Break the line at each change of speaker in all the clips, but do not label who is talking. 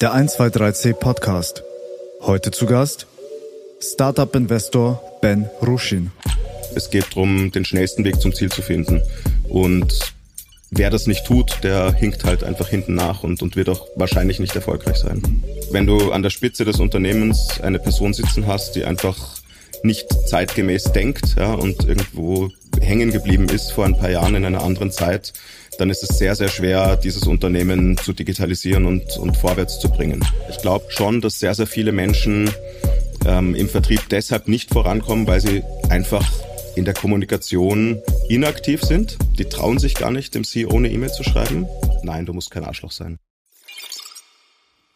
Der 123C Podcast. Heute zu Gast Startup-Investor Ben Ruschin.
Es geht darum, den schnellsten Weg zum Ziel zu finden. Und wer das nicht tut, der hinkt halt einfach hinten nach und, und wird auch wahrscheinlich nicht erfolgreich sein. Wenn du an der Spitze des Unternehmens eine Person sitzen hast, die einfach nicht zeitgemäß denkt ja, und irgendwo hängen geblieben ist vor ein paar Jahren in einer anderen Zeit, dann ist es sehr, sehr schwer, dieses Unternehmen zu digitalisieren und, und vorwärts zu bringen. Ich glaube schon, dass sehr, sehr viele Menschen ähm, im Vertrieb deshalb nicht vorankommen, weil sie einfach in der Kommunikation inaktiv sind. Die trauen sich gar nicht, dem CEO eine E-Mail zu schreiben. Nein, du musst kein Arschloch sein.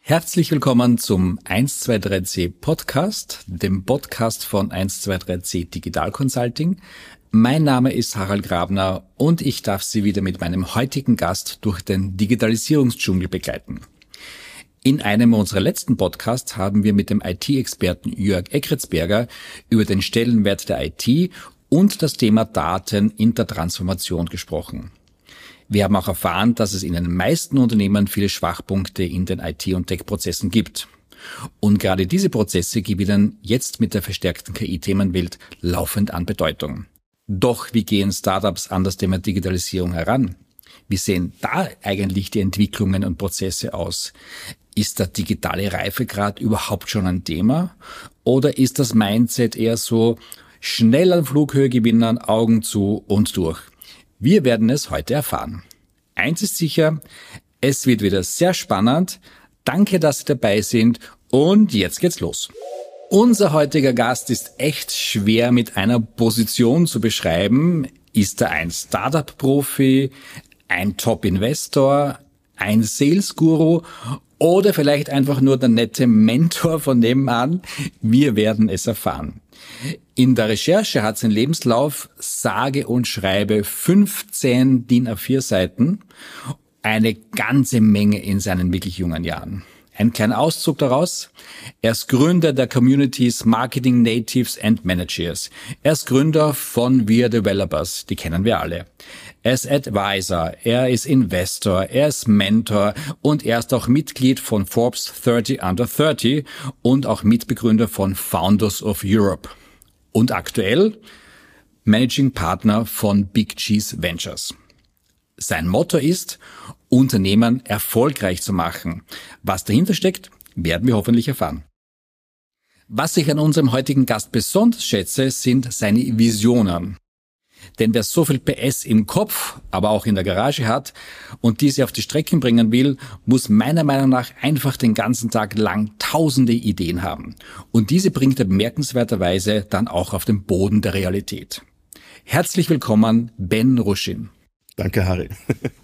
Herzlich willkommen zum 123C Podcast, dem Podcast von 123C Digital Consulting. Mein Name ist Harald Grabner und ich darf Sie wieder mit meinem heutigen Gast durch den Digitalisierungsdschungel begleiten. In einem unserer letzten Podcasts haben wir mit dem IT-Experten Jörg Eckritzberger über den Stellenwert der IT und das Thema Daten in der Transformation gesprochen. Wir haben auch erfahren, dass es in den meisten Unternehmen viele Schwachpunkte in den IT- und Tech-Prozessen gibt. Und gerade diese Prozesse gewinnen jetzt mit der verstärkten KI-Themenwelt laufend an Bedeutung. Doch wie gehen Startups an das Thema Digitalisierung heran? Wie sehen da eigentlich die Entwicklungen und Prozesse aus? Ist der digitale Reifegrad überhaupt schon ein Thema? Oder ist das Mindset eher so schnell an Flughöhe gewinnen, Augen zu und durch? Wir werden es heute erfahren. Eins ist sicher, es wird wieder sehr spannend. Danke, dass Sie dabei sind und jetzt geht's los. Unser heutiger Gast ist echt schwer mit einer Position zu beschreiben. Ist er ein Startup-Profi, ein Top-Investor, ein Sales-Guru oder vielleicht einfach nur der nette Mentor von nebenan? Wir werden es erfahren. In der Recherche hat sein Lebenslauf sage und schreibe 15 DIN A4 Seiten, eine ganze Menge in seinen wirklich jungen Jahren. Ein kleiner Auszug daraus. Er ist Gründer der Communities Marketing Natives and Managers. Er ist Gründer von Wir Developers, die kennen wir alle. Er ist Advisor, er ist Investor, er ist Mentor und er ist auch Mitglied von Forbes 30 Under 30 und auch Mitbegründer von Founders of Europe. Und aktuell Managing Partner von Big Cheese Ventures. Sein Motto ist, Unternehmen erfolgreich zu machen. Was dahinter steckt, werden wir hoffentlich erfahren. Was ich an unserem heutigen Gast besonders schätze, sind seine Visionen. Denn wer so viel PS im Kopf, aber auch in der Garage hat und diese auf die Strecken bringen will, muss meiner Meinung nach einfach den ganzen Tag lang tausende Ideen haben. Und diese bringt er bemerkenswerterweise dann auch auf den Boden der Realität. Herzlich willkommen, Ben Ruschin.
Danke, Harry.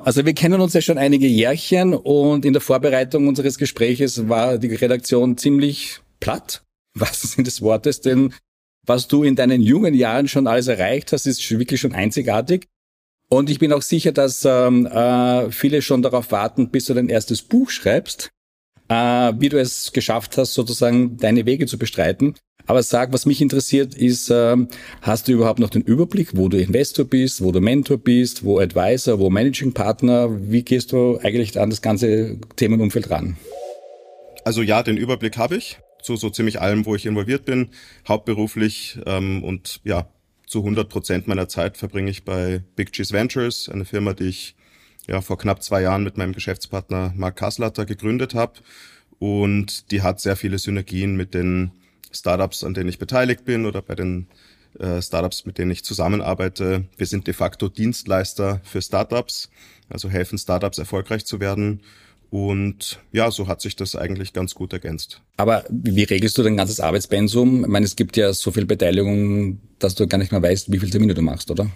Also wir kennen uns ja schon einige Jährchen und in der Vorbereitung unseres Gespräches war die Redaktion ziemlich platt, was sind des Wortes, denn was du in deinen jungen Jahren schon alles erreicht hast, ist wirklich schon einzigartig. Und ich bin auch sicher, dass ähm, äh, viele schon darauf warten, bis du dein erstes Buch schreibst, äh, wie du es geschafft hast, sozusagen deine Wege zu bestreiten. Aber sag, was mich interessiert ist, ähm, hast du überhaupt noch den Überblick, wo du Investor bist, wo du Mentor bist, wo Advisor, wo Managing Partner? Wie gehst du eigentlich an das ganze Themenumfeld ran?
Also ja, den Überblick habe ich zu so ziemlich allem, wo ich involviert bin, hauptberuflich ähm, und ja, zu 100 Prozent meiner Zeit verbringe ich bei Big Cheese Ventures, eine Firma, die ich ja vor knapp zwei Jahren mit meinem Geschäftspartner Mark Kaslatter gegründet habe und die hat sehr viele Synergien mit den Startups, an denen ich beteiligt bin oder bei den äh, Startups, mit denen ich zusammenarbeite. Wir sind de facto Dienstleister für Startups, also helfen Startups erfolgreich zu werden. Und ja, so hat sich das eigentlich ganz gut ergänzt.
Aber wie regelst du dein ganzes Arbeitspensum? Ich meine, es gibt ja so viel Beteiligung, dass du gar nicht mehr weißt, wie viel Termine du machst, oder?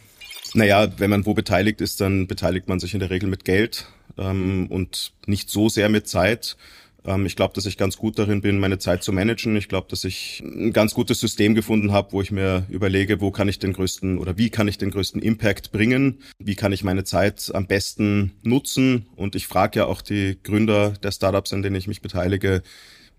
Naja, wenn man wo beteiligt ist, dann beteiligt man sich in der Regel mit Geld ähm, und nicht so sehr mit Zeit. Ähm, ich glaube, dass ich ganz gut darin bin, meine Zeit zu managen. Ich glaube, dass ich ein ganz gutes System gefunden habe, wo ich mir überlege, wo kann ich den größten oder wie kann ich den größten Impact bringen? Wie kann ich meine Zeit am besten nutzen? Und ich frage ja auch die Gründer der Startups, an denen ich mich beteilige,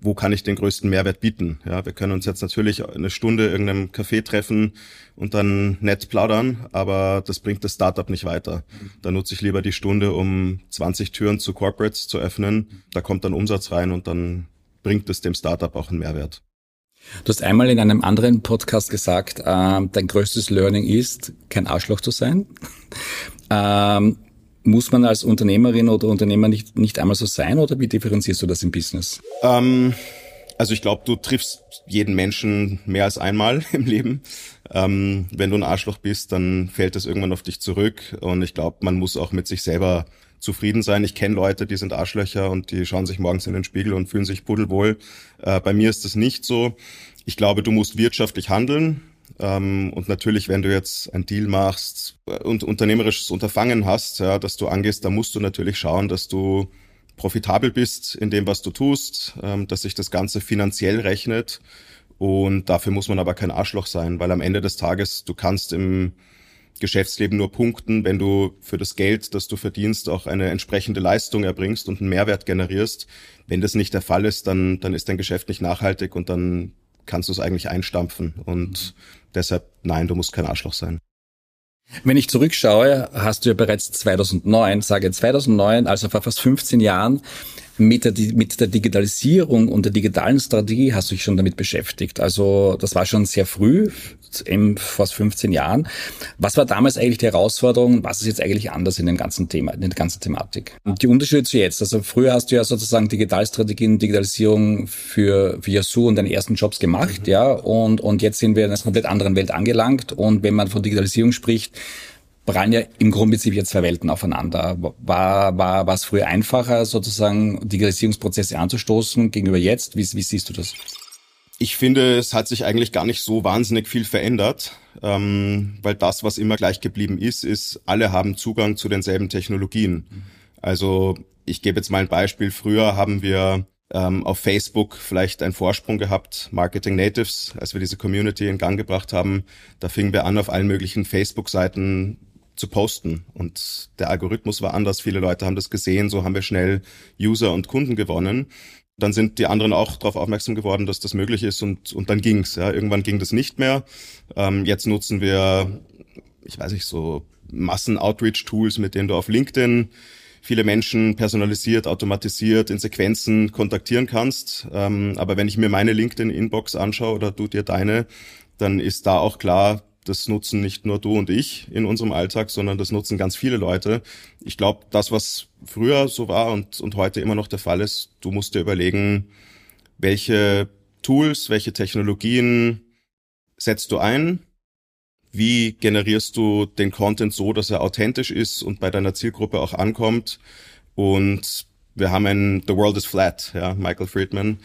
wo kann ich den größten Mehrwert bieten. Ja, wir können uns jetzt natürlich eine Stunde irgendeinem Café treffen und dann nett plaudern, aber das bringt das Startup nicht weiter. Da nutze ich lieber die Stunde, um 20 Türen zu Corporates zu öffnen. Da kommt dann Umsatz rein und dann bringt es dem Startup auch einen Mehrwert.
Du hast einmal in einem anderen Podcast gesagt, äh, dein größtes Learning ist, kein Arschloch zu sein. ähm, muss man als Unternehmerin oder Unternehmer nicht, nicht einmal so sein oder wie differenzierst du das im Business?
Ähm, also ich glaube, du triffst jeden Menschen mehr als einmal im Leben. Ähm, wenn du ein Arschloch bist, dann fällt das irgendwann auf dich zurück. Und ich glaube, man muss auch mit sich selber zufrieden sein. Ich kenne Leute, die sind Arschlöcher und die schauen sich morgens in den Spiegel und fühlen sich pudelwohl. Äh, bei mir ist das nicht so. Ich glaube, du musst wirtschaftlich handeln. Ähm, und natürlich, wenn du jetzt ein Deal machst und unternehmerisches Unterfangen hast, ja, dass du angehst, da musst du natürlich schauen, dass du profitabel bist in dem, was du tust, ähm, dass sich das Ganze finanziell rechnet. Und dafür muss man aber kein Arschloch sein, weil am Ende des Tages, du kannst im Geschäftsleben nur punkten, wenn du für das Geld, das du verdienst, auch eine entsprechende Leistung erbringst und einen Mehrwert generierst. Wenn das nicht der Fall ist, dann, dann ist dein Geschäft nicht nachhaltig und dann kannst du es eigentlich einstampfen. Und deshalb, nein, du musst kein Arschloch sein.
Wenn ich zurückschaue, hast du ja bereits 2009, sage 2009, also vor fast 15 Jahren, mit der, mit der Digitalisierung und der digitalen Strategie hast du dich schon damit beschäftigt. Also das war schon sehr früh, eben fast 15 Jahren. Was war damals eigentlich die Herausforderung? Was ist jetzt eigentlich anders in dem ganzen Thema, in der ganzen Thematik? Und die Unterschiede zu jetzt. Also früher hast du ja sozusagen Digitalstrategien, Digitalisierung für, für Yasuo und deine ersten Jobs gemacht, mhm. ja. Und, und jetzt sind wir in einer komplett anderen Welt angelangt. Und wenn man von Digitalisierung spricht, prallen ja im Grundprinzip jetzt zwei Welten aufeinander. War, war, war es früher einfacher, sozusagen Digitalisierungsprozesse anzustoßen gegenüber jetzt? Wie, wie siehst du das?
Ich finde, es hat sich eigentlich gar nicht so wahnsinnig viel verändert, ähm, weil das, was immer gleich geblieben ist, ist, alle haben Zugang zu denselben Technologien. Also ich gebe jetzt mal ein Beispiel. Früher haben wir ähm, auf Facebook vielleicht einen Vorsprung gehabt, Marketing Natives, als wir diese Community in Gang gebracht haben. Da fingen wir an, auf allen möglichen Facebook-Seiten zu posten. Und der Algorithmus war anders. Viele Leute haben das gesehen. So haben wir schnell User und Kunden gewonnen. Dann sind die anderen auch darauf aufmerksam geworden, dass das möglich ist und, und dann ging's. Ja. Irgendwann ging das nicht mehr. Ähm, jetzt nutzen wir, ich weiß nicht, so Massen-Outreach-Tools, mit denen du auf LinkedIn viele Menschen personalisiert, automatisiert in Sequenzen kontaktieren kannst. Ähm, aber wenn ich mir meine LinkedIn-Inbox anschaue oder du dir deine, dann ist da auch klar, das nutzen nicht nur du und ich in unserem Alltag, sondern das nutzen ganz viele Leute. Ich glaube, das, was früher so war und, und heute immer noch der Fall ist, du musst dir überlegen, welche Tools, welche Technologien setzt du ein? Wie generierst du den Content so, dass er authentisch ist und bei deiner Zielgruppe auch ankommt? Und wir haben ein The World is Flat, ja, Michael Friedman.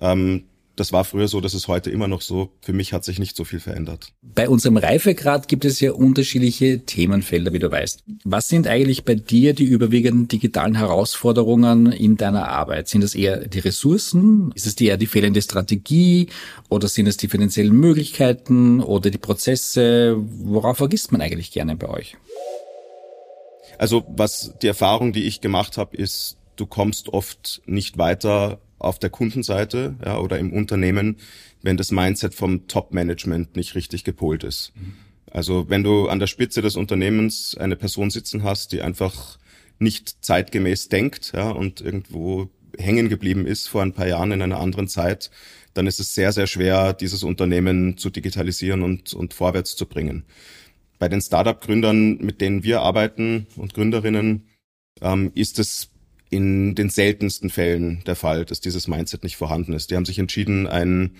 Ähm, das war früher so, das ist heute immer noch so. Für mich hat sich nicht so viel verändert.
Bei unserem Reifegrad gibt es ja unterschiedliche Themenfelder, wie du weißt. Was sind eigentlich bei dir die überwiegenden digitalen Herausforderungen in deiner Arbeit? Sind das eher die Ressourcen? Ist es eher die fehlende Strategie? Oder sind es die finanziellen Möglichkeiten oder die Prozesse? Worauf vergisst man eigentlich gerne bei euch?
Also was die Erfahrung, die ich gemacht habe, ist, du kommst oft nicht weiter auf der Kundenseite ja, oder im Unternehmen, wenn das Mindset vom Top-Management nicht richtig gepolt ist. Also wenn du an der Spitze des Unternehmens eine Person sitzen hast, die einfach nicht zeitgemäß denkt ja, und irgendwo hängen geblieben ist vor ein paar Jahren in einer anderen Zeit, dann ist es sehr, sehr schwer, dieses Unternehmen zu digitalisieren und, und vorwärts zu bringen. Bei den Startup-Gründern, mit denen wir arbeiten und Gründerinnen, ähm, ist es in den seltensten Fällen der Fall, dass dieses Mindset nicht vorhanden ist. Die haben sich entschieden, ein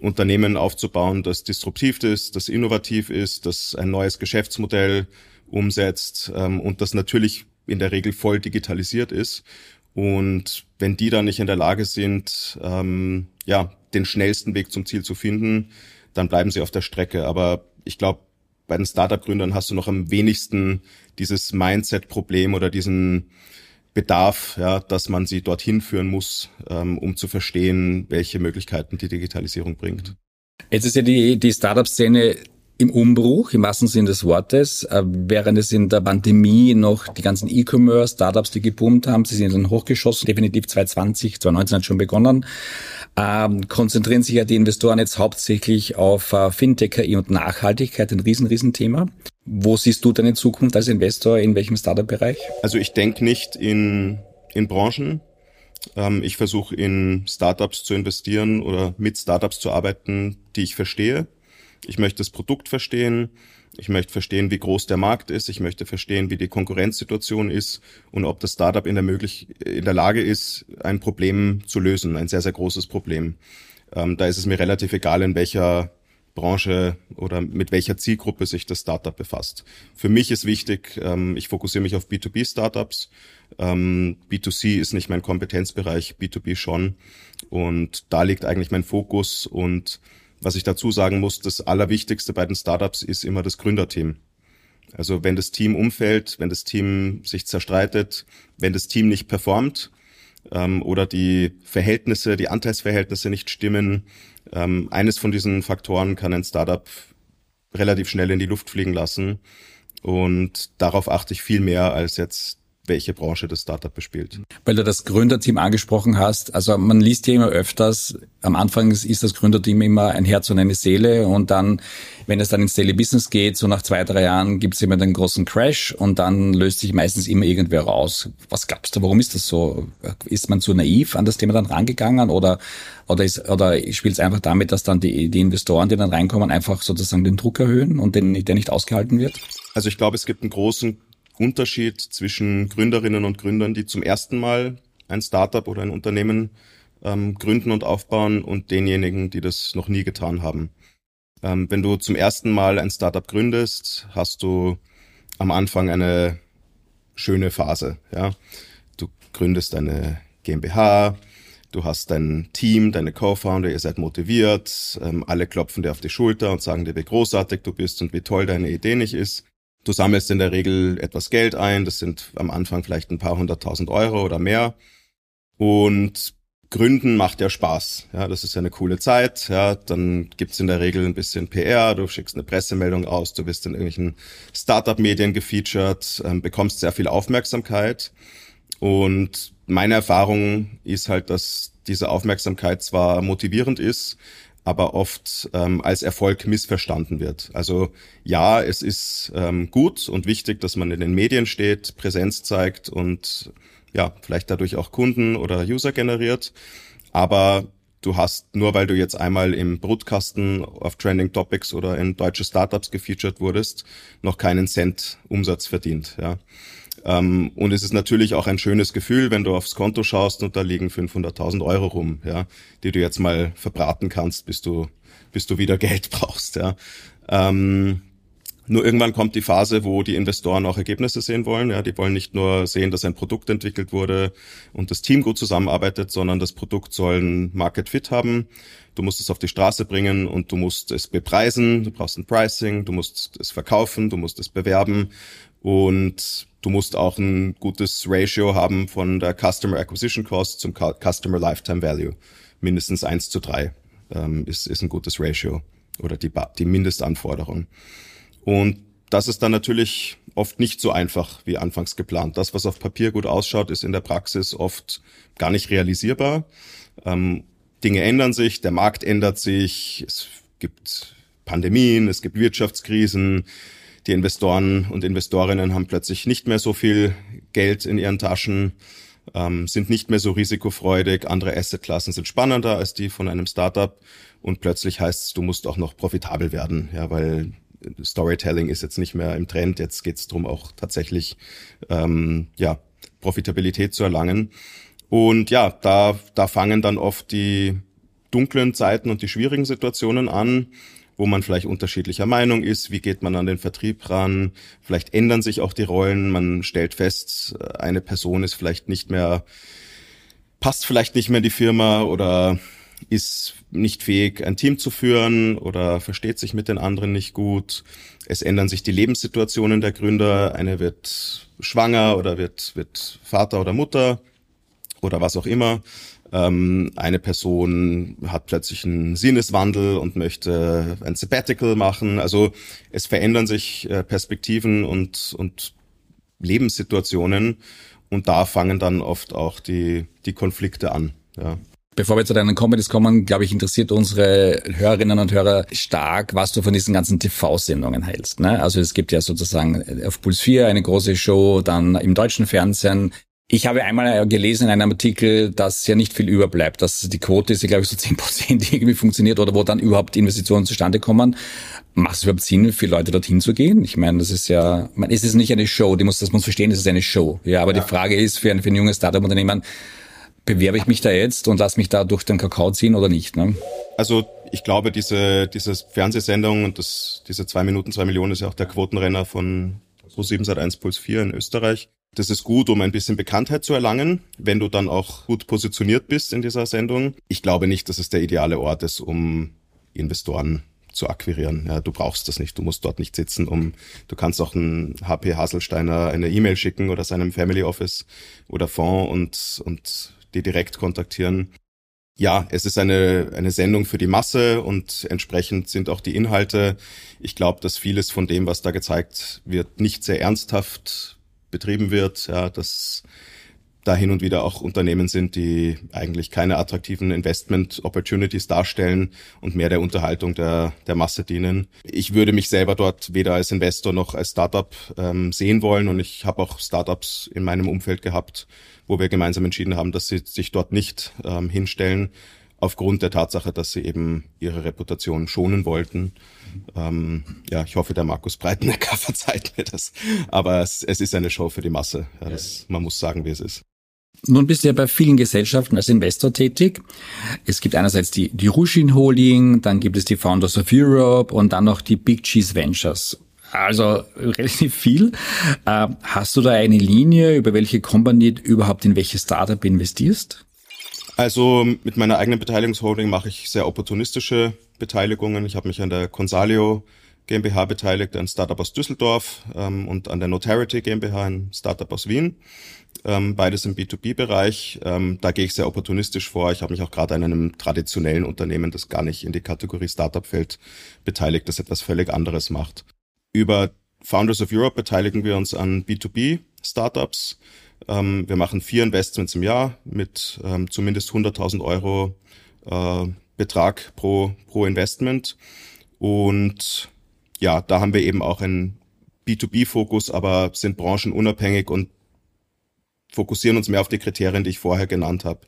Unternehmen aufzubauen, das disruptiv ist, das innovativ ist, das ein neues Geschäftsmodell umsetzt ähm, und das natürlich in der Regel voll digitalisiert ist. Und wenn die dann nicht in der Lage sind, ähm, ja, den schnellsten Weg zum Ziel zu finden, dann bleiben sie auf der Strecke. Aber ich glaube, bei den Startup-Gründern hast du noch am wenigsten dieses Mindset-Problem oder diesen Bedarf, ja, dass man sie dorthin führen muss, ähm, um zu verstehen, welche Möglichkeiten die Digitalisierung bringt.
Jetzt ist ja die, die Startup-Szene im Umbruch, im wahrsten Sinne des Wortes, äh, während es in der Pandemie noch die ganzen E-Commerce-Startups, die geboomt haben, sie sind dann hochgeschossen, definitiv 2020, 2019 hat schon begonnen, ähm, konzentrieren sich ja die Investoren jetzt hauptsächlich auf äh, Fintech, KI und Nachhaltigkeit, ein riesen, riesen Thema. Wo siehst du deine Zukunft als Investor, in welchem Startup-Bereich?
Also ich denke nicht in, in Branchen, ähm, ich versuche in Startups zu investieren oder mit Startups zu arbeiten, die ich verstehe ich möchte das Produkt verstehen. Ich möchte verstehen, wie groß der Markt ist. Ich möchte verstehen, wie die Konkurrenzsituation ist und ob das Startup in der, möglich in der Lage ist, ein Problem zu lösen, ein sehr, sehr großes Problem. Ähm, da ist es mir relativ egal, in welcher Branche oder mit welcher Zielgruppe sich das Startup befasst. Für mich ist wichtig, ähm, ich fokussiere mich auf B2B-Startups. Ähm, B2C ist nicht mein Kompetenzbereich, B2B schon. Und da liegt eigentlich mein Fokus und was ich dazu sagen muss, das Allerwichtigste bei den Startups ist immer das Gründerteam. Also wenn das Team umfällt, wenn das Team sich zerstreitet, wenn das Team nicht performt ähm, oder die Verhältnisse, die Anteilsverhältnisse nicht stimmen, ähm, eines von diesen Faktoren kann ein Startup relativ schnell in die Luft fliegen lassen. Und darauf achte ich viel mehr als jetzt welche Branche das Startup bespielt.
Weil du das Gründerteam angesprochen hast, also man liest ja immer öfters, am Anfang ist das Gründerteam immer ein Herz und eine Seele und dann, wenn es dann ins Daily Business geht, so nach zwei, drei Jahren gibt es immer den großen Crash und dann löst sich meistens immer irgendwer raus. Was glaubst du, warum ist das so? Ist man zu naiv an das Thema dann rangegangen oder, oder, ist, oder spielt es einfach damit, dass dann die, die Investoren, die dann reinkommen, einfach sozusagen den Druck erhöhen und den, der nicht ausgehalten wird?
Also ich glaube, es gibt einen großen Unterschied zwischen Gründerinnen und Gründern, die zum ersten Mal ein Startup oder ein Unternehmen ähm, gründen und aufbauen und denjenigen, die das noch nie getan haben. Ähm, wenn du zum ersten Mal ein Startup gründest, hast du am Anfang eine schöne Phase. Ja, du gründest eine GmbH, du hast dein Team, deine Co-Founder, ihr seid motiviert, ähm, alle klopfen dir auf die Schulter und sagen dir, wie großartig du bist und wie toll deine Idee nicht ist. Du sammelst in der Regel etwas Geld ein, das sind am Anfang vielleicht ein paar hunderttausend Euro oder mehr. Und Gründen macht ja Spaß. Ja, das ist ja eine coole Zeit. Ja, dann gibt's in der Regel ein bisschen PR, du schickst eine Pressemeldung aus, du wirst in irgendwelchen Startup-Medien gefeatured, ähm, bekommst sehr viel Aufmerksamkeit. Und meine Erfahrung ist halt, dass diese Aufmerksamkeit zwar motivierend ist, aber oft ähm, als Erfolg missverstanden wird. Also ja, es ist ähm, gut und wichtig, dass man in den Medien steht, Präsenz zeigt und ja, vielleicht dadurch auch Kunden oder User generiert. Aber du hast, nur weil du jetzt einmal im Brutkasten auf Trending Topics oder in deutsche Startups gefeatured wurdest, noch keinen Cent Umsatz verdient. Ja. Ähm, und es ist natürlich auch ein schönes Gefühl, wenn du aufs Konto schaust und da liegen 500.000 Euro rum, ja, die du jetzt mal verbraten kannst, bis du, bis du wieder Geld brauchst, ja. Ähm, nur irgendwann kommt die Phase, wo die Investoren auch Ergebnisse sehen wollen. Ja, die wollen nicht nur sehen, dass ein Produkt entwickelt wurde und das Team gut zusammenarbeitet, sondern das Produkt soll ein Market Fit haben. Du musst es auf die Straße bringen und du musst es bepreisen. Du brauchst ein Pricing, du musst es verkaufen, du musst es bewerben und du musst auch ein gutes Ratio haben von der Customer Acquisition Cost zum Customer Lifetime Value. Mindestens eins zu drei ähm, ist, ist ein gutes Ratio oder die, die Mindestanforderung. Und das ist dann natürlich oft nicht so einfach wie anfangs geplant. Das, was auf Papier gut ausschaut, ist in der Praxis oft gar nicht realisierbar. Ähm, Dinge ändern sich, der Markt ändert sich, es gibt Pandemien, es gibt Wirtschaftskrisen, die Investoren und Investorinnen haben plötzlich nicht mehr so viel Geld in ihren Taschen, ähm, sind nicht mehr so risikofreudig, andere Assetklassen sind spannender als die von einem Startup. Und plötzlich heißt es, du musst auch noch profitabel werden, ja, weil Storytelling ist jetzt nicht mehr im Trend, jetzt geht es darum, auch tatsächlich ähm, ja, Profitabilität zu erlangen. Und ja, da, da fangen dann oft die dunklen Zeiten und die schwierigen Situationen an wo man vielleicht unterschiedlicher Meinung ist, wie geht man an den Vertrieb ran, vielleicht ändern sich auch die Rollen, man stellt fest, eine Person ist vielleicht nicht mehr, passt vielleicht nicht mehr in die Firma oder ist nicht fähig, ein Team zu führen oder versteht sich mit den anderen nicht gut. Es ändern sich die Lebenssituationen der Gründer. Eine wird schwanger oder wird, wird Vater oder Mutter oder was auch immer. Ähm, eine Person hat plötzlich einen Sinneswandel und möchte ein Sabbatical machen. Also es verändern sich äh, Perspektiven und, und Lebenssituationen und da fangen dann oft auch die, die Konflikte an. Ja.
Bevor wir zu deinen Comedies kommen, glaube ich, interessiert unsere Hörerinnen und Hörer stark, was du von diesen ganzen TV-Sendungen hältst. Ne? Also es gibt ja sozusagen auf Puls 4 eine große Show, dann im deutschen Fernsehen. Ich habe einmal gelesen in einem Artikel, dass ja nicht viel überbleibt, dass die Quote ist ja, glaube ich, so 10 Prozent, die irgendwie funktioniert oder wo dann überhaupt Investitionen zustande kommen. Macht es überhaupt Sinn, für Leute dorthin zu gehen? Ich meine, das ist ja, man, es ist nicht eine Show, die muss, das muss verstehen, es ist eine Show. Ja, aber ja. die Frage ist für ein, für ein junges Startup-Unternehmen, bewerbe ich mich da jetzt und lass mich da durch den Kakao ziehen oder nicht? Ne?
Also ich glaube, diese, diese Fernsehsendung und das, diese zwei Minuten, zwei Millionen ist ja auch der Quotenrenner von Pro7 Sat 1 Puls 4 in Österreich. Das ist gut, um ein bisschen Bekanntheit zu erlangen, wenn du dann auch gut positioniert bist in dieser Sendung. Ich glaube nicht, dass es der ideale Ort ist, um Investoren zu akquirieren. Ja, du brauchst das nicht. Du musst dort nicht sitzen, um, du kannst auch einen HP Haselsteiner eine E-Mail schicken oder seinem Family Office oder Fonds und, und die direkt kontaktieren. Ja, es ist eine, eine Sendung für die Masse und entsprechend sind auch die Inhalte. Ich glaube, dass vieles von dem, was da gezeigt wird, nicht sehr ernsthaft betrieben wird. Ja, dass da hin und wieder auch Unternehmen sind, die eigentlich keine attraktiven Investment Opportunities darstellen und mehr der Unterhaltung der, der Masse dienen. Ich würde mich selber dort weder als Investor noch als Startup ähm, sehen wollen und ich habe auch Startups in meinem Umfeld gehabt, wo wir gemeinsam entschieden haben, dass sie sich dort nicht ähm, hinstellen, aufgrund der Tatsache, dass sie eben ihre Reputation schonen wollten. Ähm, ja, ich hoffe, der Markus Breitenecker verzeiht mir das. Aber es, es ist eine Show für die Masse. Ja, das, man muss sagen, wie es ist.
Nun bist du ja bei vielen Gesellschaften als Investor tätig. Es gibt einerseits die, die Rushin Holding, dann gibt es die Founders of Europe und dann noch die Big Cheese Ventures. Also relativ viel. Äh, hast du da eine Linie, über welche Company überhaupt in welches Startup investierst?
Also mit meiner eigenen Beteiligungsholding mache ich sehr opportunistische Beteiligungen. Ich habe mich an der Consalio GmbH beteiligt, ein Startup aus Düsseldorf ähm, und an der Notarity GmbH, ein Startup aus Wien. Ähm, beides im B2B-Bereich. Ähm, da gehe ich sehr opportunistisch vor. Ich habe mich auch gerade an einem traditionellen Unternehmen, das gar nicht in die Kategorie Startup fällt, beteiligt, das etwas völlig anderes macht. Über Founders of Europe beteiligen wir uns an B2B-Startups. Ähm, wir machen vier Investments im Jahr mit ähm, zumindest 100.000 Euro äh, Betrag pro, pro Investment. Und ja, da haben wir eben auch einen B2B-Fokus, aber sind branchenunabhängig und fokussieren uns mehr auf die Kriterien, die ich vorher genannt habe.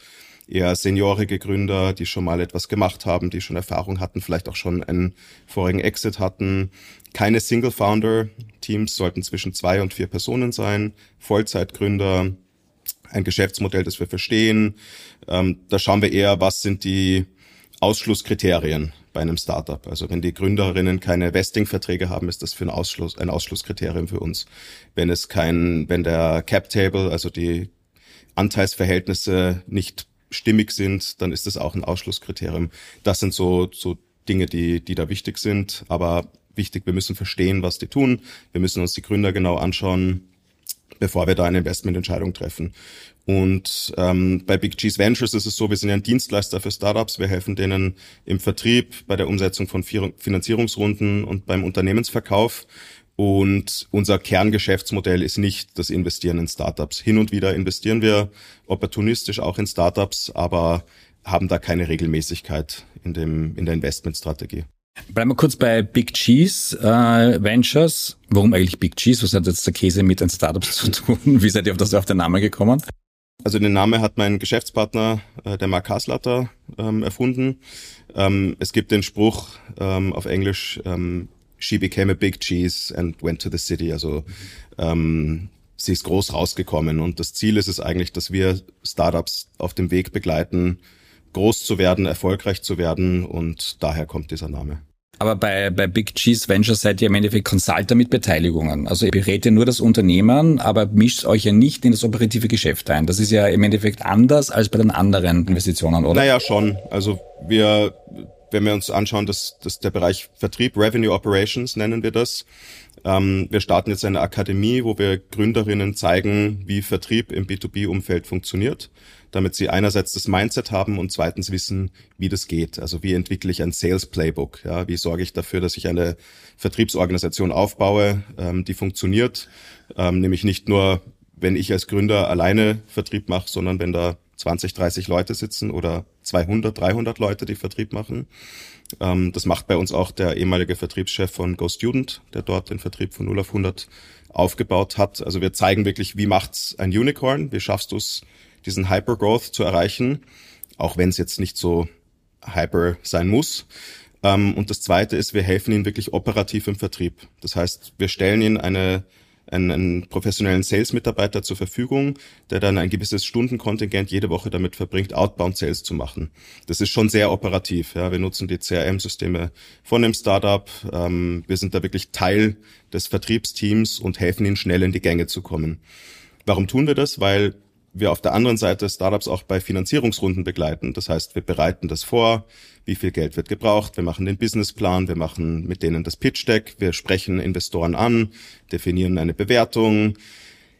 Eher seniorige Gründer, die schon mal etwas gemacht haben, die schon Erfahrung hatten, vielleicht auch schon einen vorigen Exit hatten. Keine Single-Founder-Teams sollten zwischen zwei und vier Personen sein. Vollzeitgründer, ein Geschäftsmodell, das wir verstehen. Ähm, da schauen wir eher, was sind die Ausschlusskriterien bei einem Startup. Also wenn die Gründerinnen keine Vesting-Verträge haben, ist das für ein Ausschluss, ein Ausschlusskriterium für uns. Wenn es kein, wenn der Cap Table, also die Anteilsverhältnisse nicht stimmig sind, dann ist das auch ein Ausschlusskriterium. Das sind so, so Dinge, die, die da wichtig sind. Aber wichtig, wir müssen verstehen, was die tun. Wir müssen uns die Gründer genau anschauen, bevor wir da eine Investmententscheidung treffen. Und ähm, bei Big Cheese Ventures ist es so, wir sind ja ein Dienstleister für Startups. Wir helfen denen im Vertrieb, bei der Umsetzung von Finanzierungsrunden und beim Unternehmensverkauf. Und unser Kerngeschäftsmodell ist nicht das Investieren in Startups. Hin und wieder investieren wir opportunistisch auch in Startups, aber haben da keine Regelmäßigkeit in, dem, in der Investmentstrategie.
Bleiben wir kurz bei Big Cheese äh, Ventures. Warum eigentlich Big Cheese? Was hat jetzt der Käse mit den Startups zu tun? Wie seid ihr auf das auf den Namen gekommen?
Also den Namen hat mein Geschäftspartner, äh, der Mark Haslatter, ähm, erfunden. Ähm, es gibt den Spruch ähm, auf Englisch, ähm, she became a big cheese and went to the city. Also ähm, sie ist groß rausgekommen. Und das Ziel ist es eigentlich, dass wir Startups auf dem Weg begleiten, groß zu werden, erfolgreich zu werden. Und daher kommt dieser Name.
Aber bei, bei Big Cheese Ventures seid ihr im Endeffekt Consulter mit Beteiligungen. Also ihr berät ja nur das Unternehmen, aber mischt euch ja nicht in das operative Geschäft ein. Das ist ja im Endeffekt anders als bei den anderen Investitionen, oder?
Naja, schon. Also wir, wenn wir uns anschauen, dass, dass der Bereich Vertrieb, Revenue Operations nennen wir das. Ähm, wir starten jetzt eine Akademie, wo wir Gründerinnen zeigen, wie Vertrieb im B2B-Umfeld funktioniert. Damit sie einerseits das Mindset haben und zweitens wissen, wie das geht. Also wie entwickle ich ein Sales Playbook? Ja, wie sorge ich dafür, dass ich eine Vertriebsorganisation aufbaue, ähm, die funktioniert, ähm, nämlich nicht nur, wenn ich als Gründer alleine Vertrieb mache, sondern wenn da 20, 30 Leute sitzen oder 200, 300 Leute, die Vertrieb machen. Ähm, das macht bei uns auch der ehemalige Vertriebschef von Go Student, der dort den Vertrieb von 0 auf 100 aufgebaut hat. Also wir zeigen wirklich, wie macht's ein Unicorn? Wie schaffst du es, diesen Hypergrowth zu erreichen? Auch wenn es jetzt nicht so hyper sein muss. Ähm, und das zweite ist, wir helfen ihnen wirklich operativ im Vertrieb. Das heißt, wir stellen ihnen eine einen, professionellen Sales-Mitarbeiter zur Verfügung, der dann ein gewisses Stundenkontingent jede Woche damit verbringt, Outbound-Sales zu machen. Das ist schon sehr operativ. Ja. Wir nutzen die CRM-Systeme von dem Startup. Ähm, wir sind da wirklich Teil des Vertriebsteams und helfen ihnen schnell in die Gänge zu kommen. Warum tun wir das? Weil wir auf der anderen Seite Startups auch bei Finanzierungsrunden begleiten. Das heißt, wir bereiten das vor, wie viel Geld wird gebraucht, wir machen den Businessplan, wir machen mit denen das Pitch Deck, wir sprechen Investoren an, definieren eine Bewertung,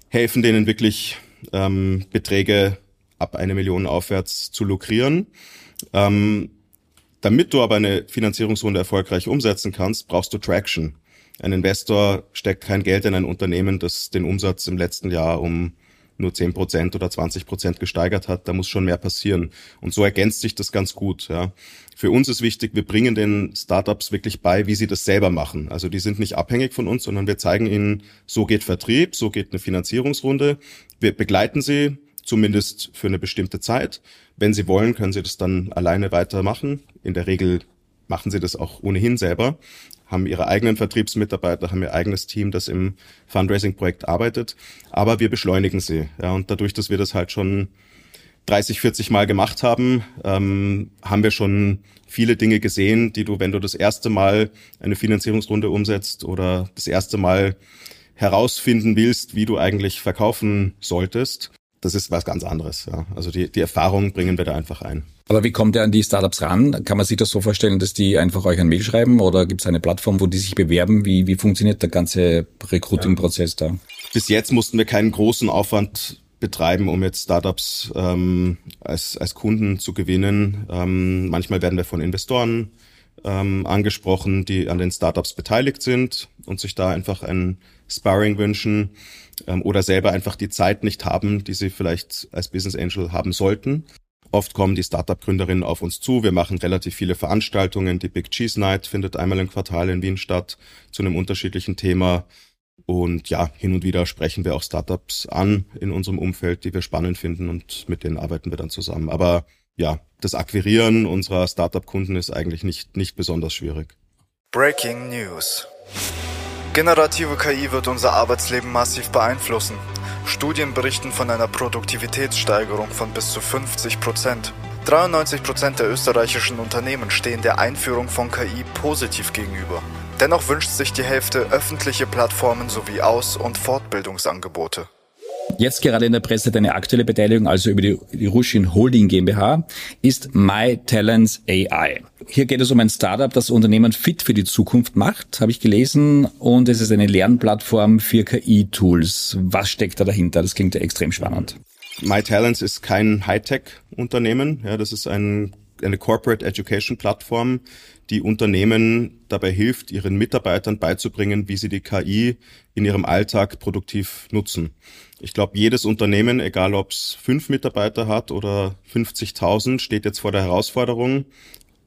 helfen denen wirklich ähm, Beträge ab eine Million aufwärts zu lukrieren. Ähm, damit du aber eine Finanzierungsrunde erfolgreich umsetzen kannst, brauchst du Traction. Ein Investor steckt kein Geld in ein Unternehmen, das den Umsatz im letzten Jahr um nur zehn Prozent oder 20 Prozent gesteigert hat, da muss schon mehr passieren. Und so ergänzt sich das ganz gut. Ja. Für uns ist wichtig, wir bringen den Startups wirklich bei, wie sie das selber machen. Also die sind nicht abhängig von uns, sondern wir zeigen ihnen, so geht Vertrieb, so geht eine Finanzierungsrunde. Wir begleiten sie zumindest für eine bestimmte Zeit. Wenn sie wollen, können sie das dann alleine weitermachen. In der Regel machen sie das auch ohnehin selber haben ihre eigenen Vertriebsmitarbeiter, haben ihr eigenes Team, das im Fundraising-Projekt arbeitet. Aber wir beschleunigen sie. Ja, und dadurch, dass wir das halt schon 30, 40 Mal gemacht haben, ähm, haben wir schon viele Dinge gesehen, die du, wenn du das erste Mal eine Finanzierungsrunde umsetzt oder das erste Mal herausfinden willst, wie du eigentlich verkaufen solltest, das ist was ganz anderes. Ja. Also die, die Erfahrung bringen wir da einfach ein.
Aber wie kommt ihr an die Startups ran? Kann man sich das so vorstellen, dass die einfach euch ein Mail schreiben oder gibt es eine Plattform, wo die sich bewerben? Wie, wie funktioniert der ganze Recruiting-Prozess da?
Bis jetzt mussten wir keinen großen Aufwand betreiben, um jetzt Startups ähm, als, als Kunden zu gewinnen. Ähm, manchmal werden wir von Investoren ähm, angesprochen, die an den Startups beteiligt sind und sich da einfach ein Sparring wünschen ähm, oder selber einfach die Zeit nicht haben, die sie vielleicht als Business Angel haben sollten. Oft kommen die Startup-Gründerinnen auf uns zu. Wir machen relativ viele Veranstaltungen. Die Big Cheese Night findet einmal im Quartal in Wien statt zu einem unterschiedlichen Thema. Und ja, hin und wieder sprechen wir auch Startups an in unserem Umfeld, die wir spannend finden und mit denen arbeiten wir dann zusammen. Aber ja, das Akquirieren unserer Startup-Kunden ist eigentlich nicht, nicht besonders schwierig.
Breaking News. Generative KI wird unser Arbeitsleben massiv beeinflussen. Studien berichten von einer Produktivitätssteigerung von bis zu 50 Prozent. 93 Prozent der österreichischen Unternehmen stehen der Einführung von KI positiv gegenüber. Dennoch wünscht sich die Hälfte öffentliche Plattformen sowie Aus- und Fortbildungsangebote.
Jetzt gerade in der Presse deine aktuelle Beteiligung, also über die, die Rushin Holding GmbH, ist MyTalents AI. Hier geht es um ein Startup, das Unternehmen fit für die Zukunft macht, habe ich gelesen, und es ist eine Lernplattform für KI-Tools. Was steckt da dahinter? Das klingt ja extrem spannend.
MyTalents ist kein Hightech-Unternehmen. Ja, das ist ein, eine Corporate Education Plattform, die Unternehmen dabei hilft, ihren Mitarbeitern beizubringen, wie sie die KI in ihrem Alltag produktiv nutzen. Ich glaube, jedes Unternehmen, egal ob es fünf Mitarbeiter hat oder 50.000, steht jetzt vor der Herausforderung,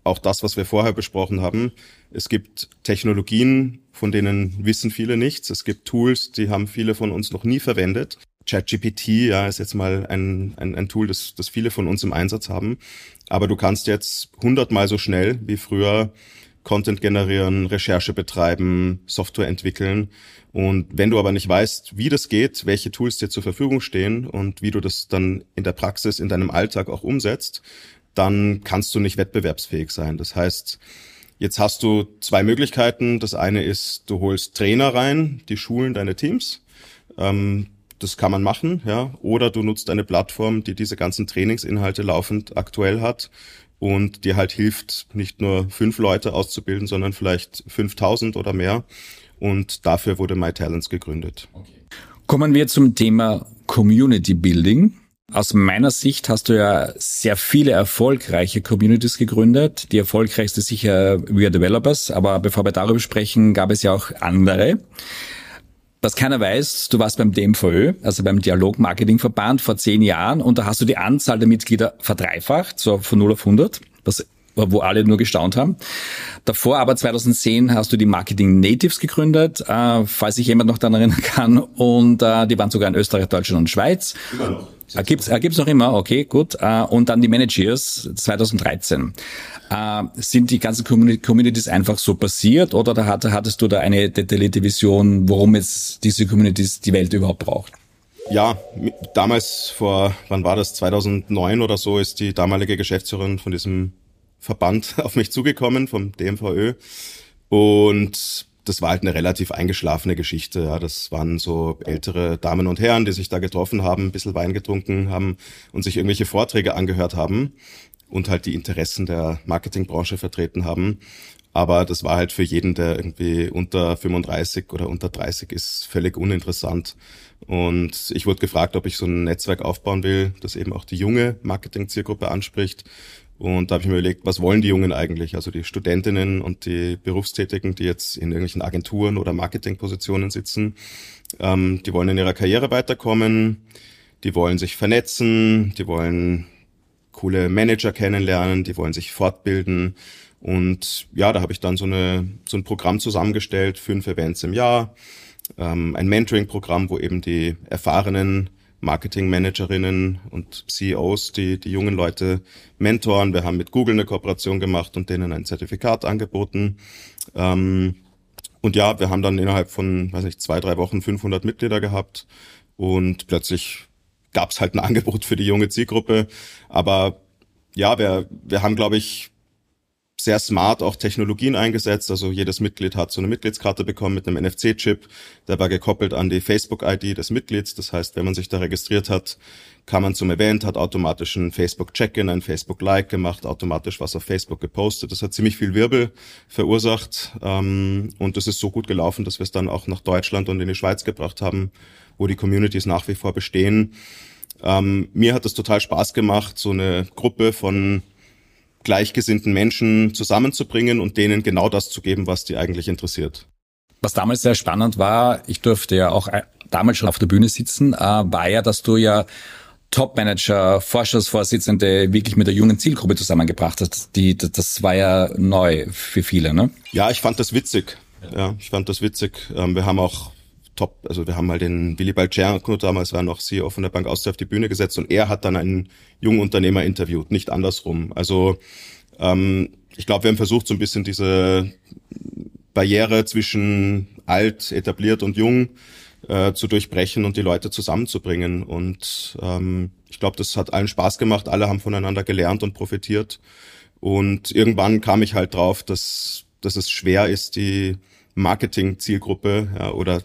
auch das, was wir vorher besprochen haben. Es gibt Technologien, von denen wissen viele nichts. Es gibt Tools, die haben viele von uns noch nie verwendet. ChatGPT ja, ist jetzt mal ein, ein, ein Tool, das, das viele von uns im Einsatz haben. Aber du kannst jetzt hundertmal so schnell wie früher Content generieren, Recherche betreiben, Software entwickeln. Und wenn du aber nicht weißt, wie das geht, welche Tools dir zur Verfügung stehen und wie du das dann in der Praxis, in deinem Alltag auch umsetzt, dann kannst du nicht wettbewerbsfähig sein. Das heißt, jetzt hast du zwei Möglichkeiten. Das eine ist, du holst Trainer rein, die schulen deine Teams. Ähm, das kann man machen, ja. Oder du nutzt eine Plattform, die diese ganzen Trainingsinhalte laufend aktuell hat und dir halt hilft, nicht nur fünf Leute auszubilden, sondern vielleicht 5000 oder mehr. Und dafür wurde MyTalents gegründet.
Okay. Kommen wir zum Thema Community Building. Aus meiner Sicht hast du ja sehr viele erfolgreiche Communities gegründet. Die erfolgreichste sicher We Are Developers, aber bevor wir darüber sprechen, gab es ja auch andere. Was keiner weiß, du warst beim DMVÖ, also beim Dialog Marketing Verband vor zehn Jahren und da hast du die Anzahl der Mitglieder verdreifacht, so von 0 auf 100, was wo alle nur gestaunt haben. Davor aber 2010 hast du die Marketing Natives gegründet, äh, falls sich jemand noch daran erinnern kann. Und äh, die waren sogar in Österreich, Deutschland und Schweiz. Immer noch. Äh, gibt's, äh, gibt's noch immer, okay, gut. Äh, und dann die Managers 2013. Äh, sind die ganzen Communities einfach so passiert oder da hattest du da eine detaillierte Vision, warum jetzt diese Communities die Welt überhaupt braucht?
Ja, damals vor, wann war das, 2009 oder so, ist die damalige Geschäftsführerin von diesem Verband auf mich zugekommen, vom DMVÖ. Und das war halt eine relativ eingeschlafene Geschichte. Ja. Das waren so ältere Damen und Herren, die sich da getroffen haben, ein bisschen Wein getrunken haben und sich irgendwelche Vorträge angehört haben und halt die Interessen der Marketingbranche vertreten haben. Aber das war halt für jeden, der irgendwie unter 35 oder unter 30 ist, völlig uninteressant. Und ich wurde gefragt, ob ich so ein Netzwerk aufbauen will, das eben auch die junge Marketing-Zielgruppe anspricht. Und da habe ich mir überlegt, was wollen die Jungen eigentlich? Also die Studentinnen und die Berufstätigen, die jetzt in irgendwelchen Agenturen oder Marketingpositionen sitzen, ähm, die wollen in ihrer Karriere weiterkommen, die wollen sich vernetzen, die wollen coole Manager kennenlernen, die wollen sich fortbilden. Und ja, da habe ich dann so, eine, so ein Programm zusammengestellt, fünf Events im Jahr, ähm, ein Mentoring-Programm, wo eben die erfahrenen Marketingmanagerinnen und CEOs, die die jungen Leute mentoren. Wir haben mit Google eine Kooperation gemacht und denen ein Zertifikat angeboten. Ähm, und ja, wir haben dann innerhalb von, weiß nicht, zwei, drei Wochen 500 Mitglieder gehabt und plötzlich gab es halt ein Angebot für die junge Zielgruppe. Aber ja, wir, wir haben, glaube ich, sehr smart auch Technologien eingesetzt. Also jedes Mitglied hat so eine Mitgliedskarte bekommen mit einem NFC-Chip. Der war gekoppelt an die Facebook-ID des Mitglieds. Das heißt, wenn man sich da registriert hat, kam man zum Event, hat automatisch ein Facebook-Check-in, ein Facebook-Like gemacht, automatisch was auf Facebook gepostet. Das hat ziemlich viel Wirbel verursacht. Ähm, und das ist so gut gelaufen, dass wir es dann auch nach Deutschland und in die Schweiz gebracht haben, wo die Communities nach wie vor bestehen. Ähm, mir hat es total Spaß gemacht, so eine Gruppe von gleichgesinnten Menschen zusammenzubringen und denen genau das zu geben, was die eigentlich interessiert.
Was damals sehr spannend war, ich durfte ja auch äh, damals schon auf der Bühne sitzen, äh, war ja, dass du ja Top-Manager, Vorstandsvorsitzende wirklich mit der jungen Zielgruppe zusammengebracht hast. Die, das war ja neu für viele, ne?
Ja, ich fand das witzig. Ja, ich fand das witzig. Ähm, wir haben auch top, also wir haben mal den Willy Balcerno, damals war noch CEO von der Bank Austria, auf die Bühne gesetzt und er hat dann einen jungen Unternehmer interviewt, nicht andersrum. Also ähm, ich glaube, wir haben versucht, so ein bisschen diese Barriere zwischen alt, etabliert und jung äh, zu durchbrechen und die Leute zusammenzubringen. Und ähm, ich glaube, das hat allen Spaß gemacht, alle haben voneinander gelernt und profitiert. Und irgendwann kam ich halt drauf, dass, dass es schwer ist, die Marketing-Zielgruppe ja, oder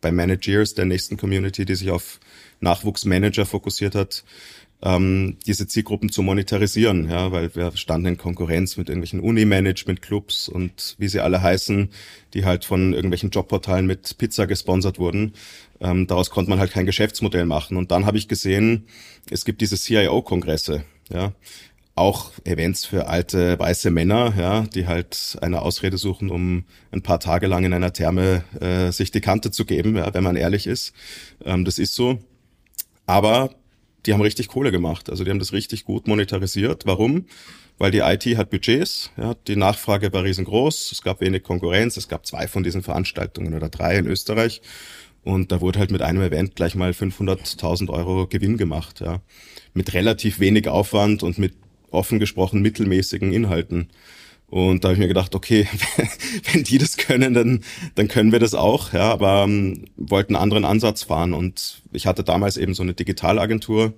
bei Managers der nächsten Community, die sich auf Nachwuchsmanager fokussiert hat, ähm, diese Zielgruppen zu monetarisieren, ja, weil wir standen in Konkurrenz mit irgendwelchen Uni-Management-Clubs und wie sie alle heißen, die halt von irgendwelchen Jobportalen mit Pizza gesponsert wurden. Ähm, daraus konnte man halt kein Geschäftsmodell machen. Und dann habe ich gesehen, es gibt diese CIO-Kongresse, ja, auch Events für alte weiße Männer, ja, die halt eine Ausrede suchen, um ein paar Tage lang in einer Therme äh, sich die Kante zu geben, ja, wenn man ehrlich ist. Ähm, das ist so. Aber die haben richtig Kohle gemacht. Also die haben das richtig gut monetarisiert. Warum? Weil die IT hat Budgets, ja, die Nachfrage war riesengroß, es gab wenig Konkurrenz, es gab zwei von diesen Veranstaltungen oder drei in Österreich. Und da wurde halt mit einem Event gleich mal 500.000 Euro Gewinn gemacht, ja. Mit relativ wenig Aufwand und mit offen gesprochen mittelmäßigen Inhalten. Und da habe ich mir gedacht, okay, wenn die das können, dann, dann können wir das auch. Ja, aber ähm, wollten einen anderen Ansatz fahren. Und ich hatte damals eben so eine Digitalagentur,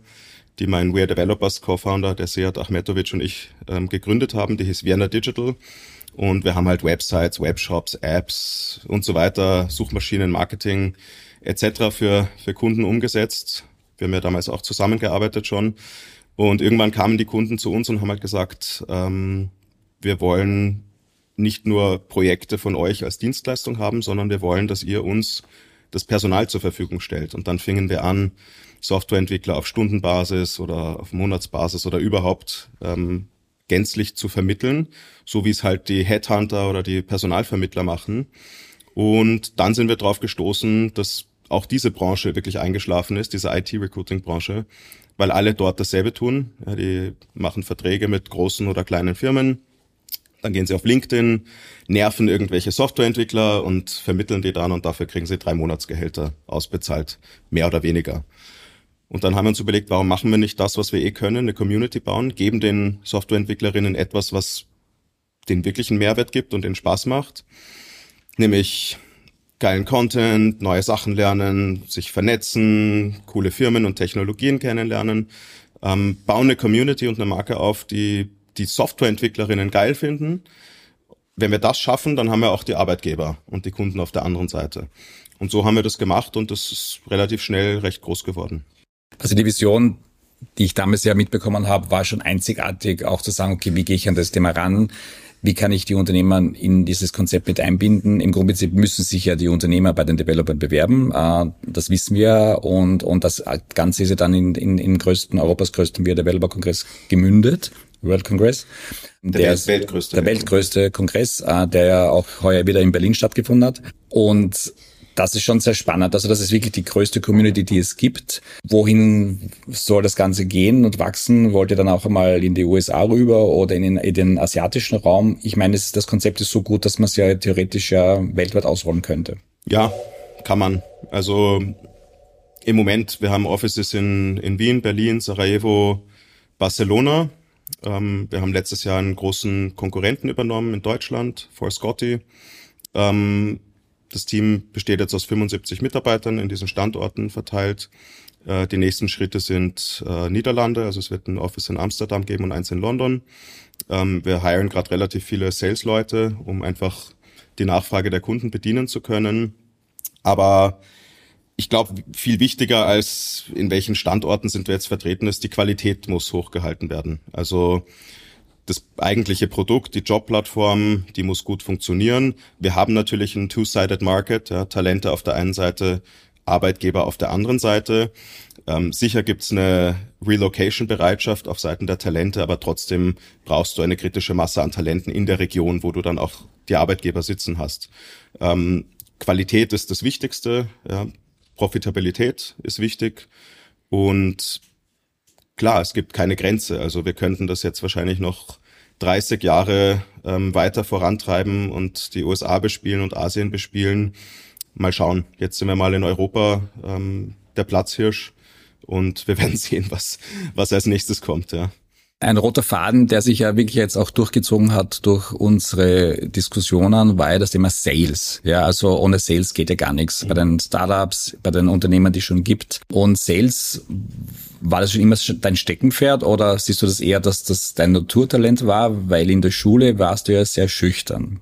die mein We're Developers Co-Founder, der Seat Achmetovic und ich ähm, gegründet haben. Die hieß Vienna Digital. Und wir haben halt Websites, Webshops, Apps und so weiter, Suchmaschinen, Marketing etc. für, für Kunden umgesetzt. Wir haben ja damals auch zusammengearbeitet schon. Und irgendwann kamen die Kunden zu uns und haben halt gesagt, ähm, wir wollen nicht nur Projekte von euch als Dienstleistung haben, sondern wir wollen, dass ihr uns das Personal zur Verfügung stellt. Und dann fingen wir an, Softwareentwickler auf Stundenbasis oder auf Monatsbasis oder überhaupt ähm, gänzlich zu vermitteln, so wie es halt die Headhunter oder die Personalvermittler machen. Und dann sind wir darauf gestoßen, dass auch diese Branche wirklich eingeschlafen ist, diese IT-Recruiting-Branche, weil alle dort dasselbe tun. Ja, die machen Verträge mit großen oder kleinen Firmen. Dann gehen sie auf LinkedIn, nerven irgendwelche Softwareentwickler und vermitteln die dann und dafür kriegen sie drei Monatsgehälter ausbezahlt, mehr oder weniger. Und dann haben wir uns überlegt, warum machen wir nicht das, was wir eh können, eine Community bauen, geben den Softwareentwicklerinnen etwas, was den wirklichen Mehrwert gibt und den Spaß macht, nämlich geilen Content, neue Sachen lernen, sich vernetzen, coole Firmen und Technologien kennenlernen, ähm, bauen eine Community und eine Marke auf, die die Softwareentwicklerinnen geil finden. Wenn wir das schaffen, dann haben wir auch die Arbeitgeber und die Kunden auf der anderen Seite. Und so haben wir das gemacht und das ist relativ schnell recht groß geworden.
Also die Vision, die ich damals ja mitbekommen habe, war schon einzigartig, auch zu sagen, okay, wie gehe ich an das Thema ran? Wie kann ich die Unternehmer in dieses Konzept mit einbinden? Im Grundprinzip müssen sich ja die Unternehmer bei den Developern bewerben. Äh, das wissen wir. Und, und das Ganze ist ja dann in, in, in größten, Europas größten Developer-Kongress gemündet. World Congress.
Der, der weltgrößte.
Der weltgrößte Kongress, äh, der ja auch heuer wieder in Berlin stattgefunden hat. Und das ist schon sehr spannend. Also das ist wirklich die größte Community, die es gibt. Wohin soll das Ganze gehen und wachsen? Wollt ihr dann auch einmal in die USA rüber oder in den, in den asiatischen Raum? Ich meine, das Konzept ist so gut, dass man es ja theoretisch ja weltweit ausrollen könnte.
Ja, kann man. Also im Moment, wir haben Offices in, in Wien, Berlin, Sarajevo, Barcelona. Ähm, wir haben letztes Jahr einen großen Konkurrenten übernommen in Deutschland, For Scotty. Ähm, das Team besteht jetzt aus 75 Mitarbeitern in diesen Standorten verteilt. Äh, die nächsten Schritte sind äh, Niederlande, also es wird ein Office in Amsterdam geben und eins in London. Ähm, wir hiren gerade relativ viele Sales-Leute, um einfach die Nachfrage der Kunden bedienen zu können. Aber ich glaube, viel wichtiger als in welchen Standorten sind wir jetzt vertreten ist, die Qualität muss hochgehalten werden. Also das eigentliche Produkt, die Jobplattform, die muss gut funktionieren. Wir haben natürlich ein Two-Sided Market, ja, Talente auf der einen Seite, Arbeitgeber auf der anderen Seite. Ähm, sicher gibt's eine Relocation-Bereitschaft auf Seiten der Talente, aber trotzdem brauchst du eine kritische Masse an Talenten in der Region, wo du dann auch die Arbeitgeber sitzen hast. Ähm, Qualität ist das Wichtigste, ja. Profitabilität ist wichtig und klar, es gibt keine Grenze. Also wir könnten das jetzt wahrscheinlich noch 30 Jahre ähm, weiter vorantreiben und die USA bespielen und Asien bespielen. Mal schauen. Jetzt sind wir mal in Europa ähm, der Platzhirsch und wir werden sehen, was, was als nächstes kommt. Ja
ein roter Faden, der sich ja wirklich jetzt auch durchgezogen hat durch unsere Diskussionen, war ja das Thema Sales. Ja, also ohne Sales geht ja gar nichts. Bei den Startups, bei den Unternehmen, die es schon gibt. Und Sales, war das schon immer dein Steckenpferd oder siehst du das eher, dass das dein Naturtalent war? Weil in der Schule warst du ja sehr schüchtern.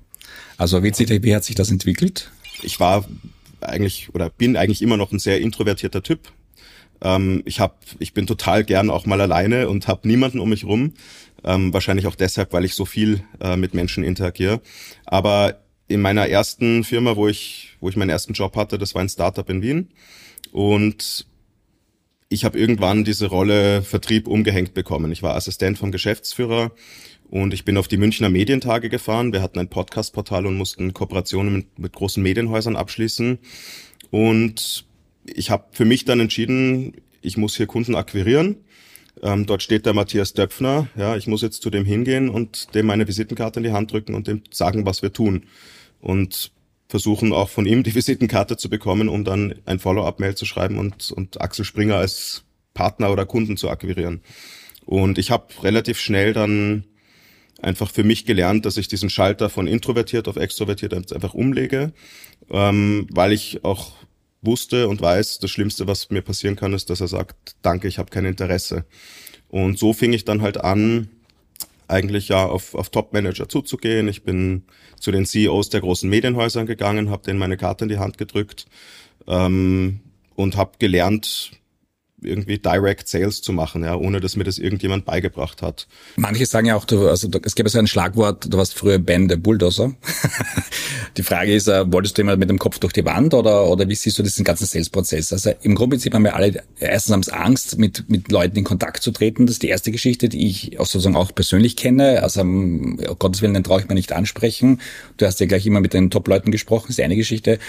Also wie, hat sich das entwickelt?
Ich war eigentlich oder bin eigentlich immer noch ein sehr introvertierter Typ. Ähm, ich hab, ich bin total gern auch mal alleine und habe niemanden um mich rum. Ähm, wahrscheinlich auch deshalb, weil ich so viel äh, mit Menschen interagiere. Aber in meiner ersten Firma, wo ich, wo ich meinen ersten Job hatte, das war ein Startup in Wien. Und ich habe irgendwann diese Rolle Vertrieb umgehängt bekommen. Ich war Assistent vom Geschäftsführer und ich bin auf die Münchner Medientage gefahren. Wir hatten ein Podcast-Portal und mussten Kooperationen mit, mit großen Medienhäusern abschließen. Und ich habe für mich dann entschieden, ich muss hier Kunden akquirieren. Ähm, dort steht der Matthias Döpfner. Ja, ich muss jetzt zu dem hingehen und dem meine Visitenkarte in die Hand drücken und dem sagen, was wir tun. Und versuchen auch von ihm die Visitenkarte zu bekommen, um dann ein Follow-up-Mail zu schreiben und, und Axel Springer als Partner oder Kunden zu akquirieren. Und ich habe relativ schnell dann einfach für mich gelernt, dass ich diesen Schalter von introvertiert auf extrovertiert einfach umlege, ähm, weil ich auch wusste und weiß, das Schlimmste, was mir passieren kann, ist, dass er sagt, danke, ich habe kein Interesse. Und so fing ich dann halt an, eigentlich ja auf, auf Top-Manager zuzugehen. Ich bin zu den CEOs der großen Medienhäusern gegangen, habe denen meine Karte in die Hand gedrückt ähm, und habe gelernt, irgendwie Direct Sales zu machen, ja, ohne dass mir das irgendjemand beigebracht hat.
Manche sagen ja auch, du, also es gäbe so ein Schlagwort, du warst früher Ben der Bulldozer. die Frage ist, äh, wolltest du immer mit dem Kopf durch die Wand oder, oder wie siehst du diesen ganzen Sales-Prozess? Also im Grundprinzip haben wir alle erstens haben Angst, mit, mit Leuten in Kontakt zu treten. Das ist die erste Geschichte, die ich auch sozusagen auch persönlich kenne. Also um Gottes Willen, den traue ich mir nicht ansprechen. Du hast ja gleich immer mit den Top-Leuten gesprochen, das ist eine Geschichte.